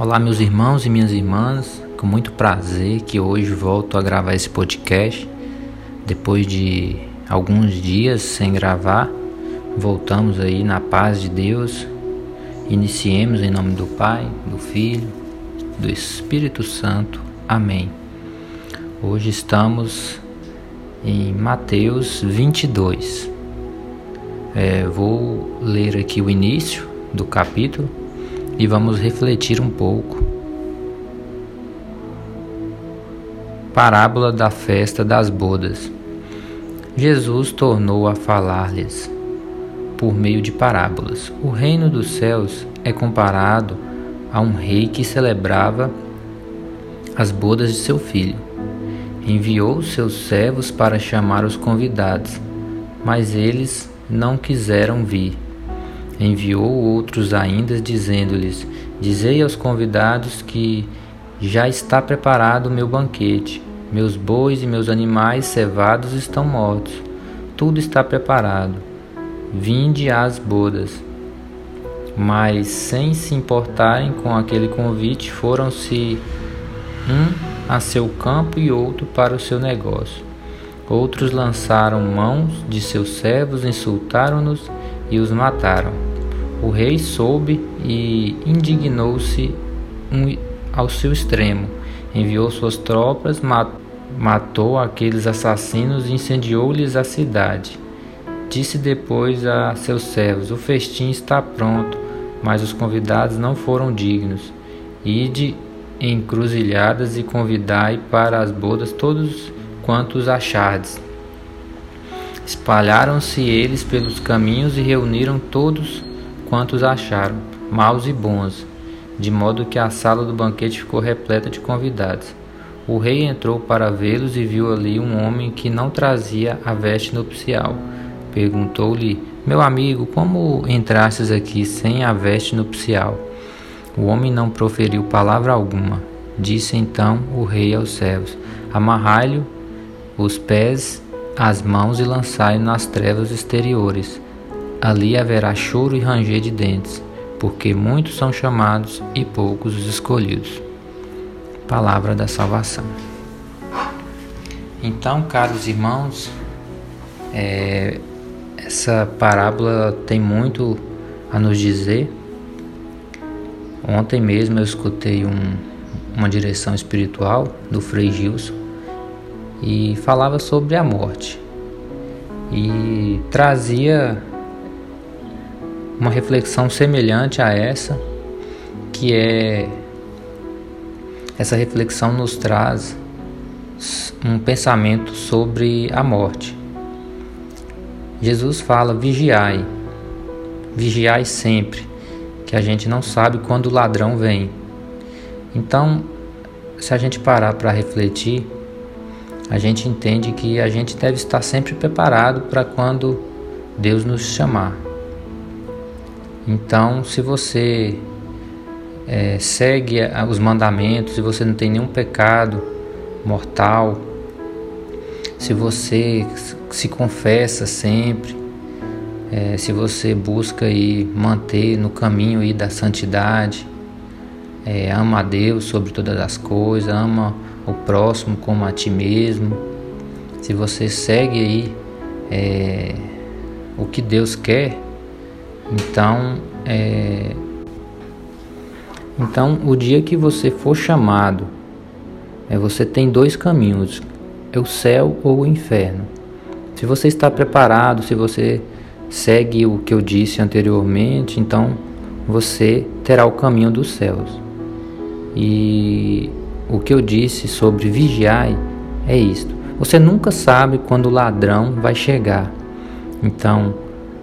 Olá, meus irmãos e minhas irmãs, com muito prazer que hoje volto a gravar esse podcast. Depois de alguns dias sem gravar, voltamos aí na paz de Deus. Iniciemos em nome do Pai, do Filho, do Espírito Santo. Amém. Hoje estamos em Mateus 22. É, vou ler aqui o início do capítulo e vamos refletir um pouco. Parábola da festa das bodas. Jesus tornou a falar-lhes por meio de parábolas. O reino dos céus é comparado a um rei que celebrava as bodas de seu filho. Enviou seus servos para chamar os convidados, mas eles não quiseram vir. Enviou outros ainda, dizendo-lhes: Dizei aos convidados que já está preparado o meu banquete. Meus bois e meus animais cevados estão mortos. Tudo está preparado. Vinde às bodas. Mas, sem se importarem com aquele convite, foram-se um a seu campo e outro para o seu negócio. Outros lançaram mãos de seus servos, insultaram-nos e os mataram. O rei soube e indignou-se ao seu extremo. Enviou suas tropas, matou aqueles assassinos e incendiou-lhes a cidade. Disse depois a seus servos: O festim está pronto, mas os convidados não foram dignos. Ide em cruzilhadas e convidai para as bodas todos quantos achardes. Espalharam-se eles pelos caminhos e reuniram todos quantos acharam, maus e bons, de modo que a sala do banquete ficou repleta de convidados. O rei entrou para vê-los e viu ali um homem que não trazia a veste nupcial. Perguntou-lhe: Meu amigo, como entrastes aqui sem a veste nupcial? O homem não proferiu palavra alguma. Disse então o rei aos servos: Amarrai-lhe os pés, as mãos e lançai-o nas trevas exteriores. Ali haverá choro e ranger de dentes, porque muitos são chamados e poucos os escolhidos. Palavra da salvação. Então, caros irmãos, é, essa parábola tem muito a nos dizer. Ontem mesmo eu escutei um, uma direção espiritual do Frei Gilson e falava sobre a morte e trazia uma reflexão semelhante a essa, que é essa reflexão nos traz um pensamento sobre a morte. Jesus fala: vigiai, vigiai sempre, que a gente não sabe quando o ladrão vem. Então, se a gente parar para refletir, a gente entende que a gente deve estar sempre preparado para quando Deus nos chamar. Então, se você é, segue os mandamentos, se você não tem nenhum pecado mortal, se você se confessa sempre, é, se você busca aí manter no caminho aí da santidade, é, ama a Deus sobre todas as coisas, ama o próximo como a ti mesmo, se você segue aí é, o que Deus quer, então, é... então o dia que você for chamado, é, você tem dois caminhos, é o céu ou o inferno. Se você está preparado, se você segue o que eu disse anteriormente, então você terá o caminho dos céus. E o que eu disse sobre vigiar é isto. Você nunca sabe quando o ladrão vai chegar. Então,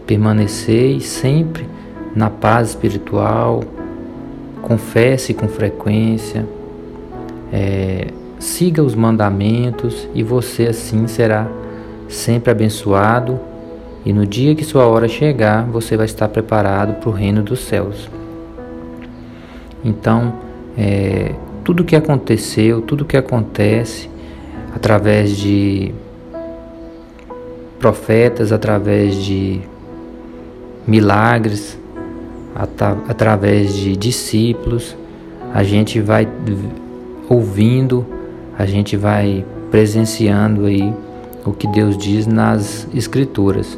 Permanecei sempre na paz espiritual, confesse com frequência, é, siga os mandamentos e você assim será sempre abençoado. E no dia que sua hora chegar, você vai estar preparado para o reino dos céus. Então, é, tudo que aconteceu, tudo que acontece através de profetas, através de milagres através de discípulos, a gente vai ouvindo, a gente vai presenciando aí o que Deus diz nas Escrituras.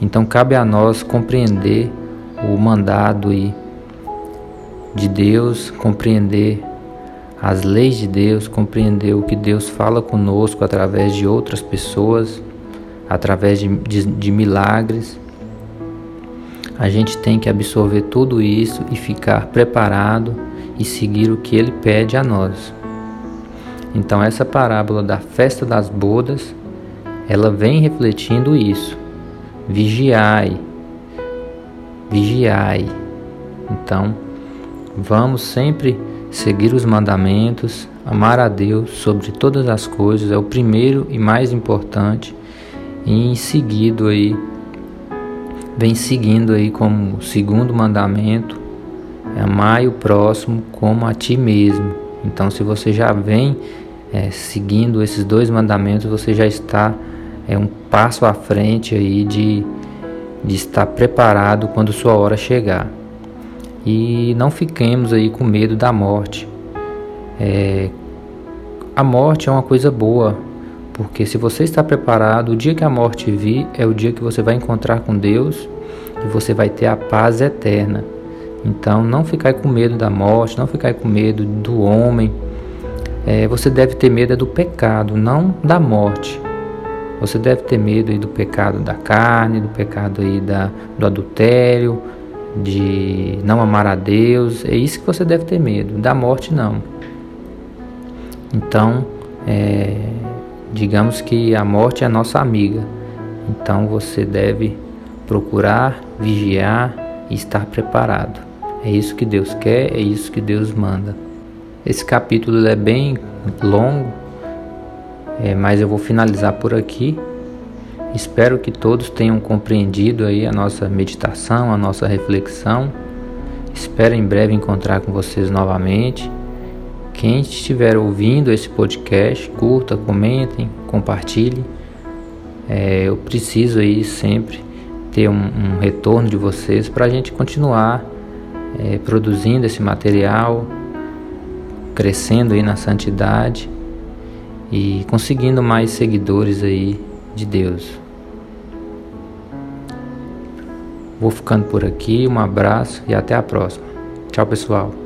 Então cabe a nós compreender o mandado aí de Deus, compreender as leis de Deus, compreender o que Deus fala conosco através de outras pessoas, através de, de, de milagres. A gente tem que absorver tudo isso e ficar preparado e seguir o que Ele pede a nós. Então essa parábola da festa das bodas, ela vem refletindo isso. Vigiai, vigiai. Então, vamos sempre seguir os mandamentos, amar a Deus sobre todas as coisas é o primeiro e mais importante. E em seguido aí vem seguindo aí como segundo mandamento, é amar o próximo como a ti mesmo. Então, se você já vem é, seguindo esses dois mandamentos, você já está é um passo à frente aí de, de estar preparado quando sua hora chegar. E não fiquemos aí com medo da morte. É, a morte é uma coisa boa, porque se você está preparado, o dia que a morte vir é o dia que você vai encontrar com Deus e você vai ter a paz eterna. Então, não ficar com medo da morte, não ficar com medo do homem. É, você deve ter medo é do pecado, não da morte. Você deve ter medo aí do pecado da carne, do pecado aí da, do adultério, de não amar a Deus. É isso que você deve ter medo. Da morte não. Então, é, digamos que a morte é a nossa amiga. Então você deve procurar, vigiar e estar preparado. É isso que Deus quer, é isso que Deus manda. Esse capítulo é bem longo, é, mas eu vou finalizar por aqui. Espero que todos tenham compreendido aí a nossa meditação, a nossa reflexão. Espero em breve encontrar com vocês novamente. Quem estiver ouvindo esse podcast, curta, comentem, compartilhe. É, eu preciso aí sempre ter um, um retorno de vocês para a gente continuar é, produzindo esse material, crescendo aí na santidade e conseguindo mais seguidores aí de Deus. Vou ficando por aqui, um abraço e até a próxima. Tchau, pessoal.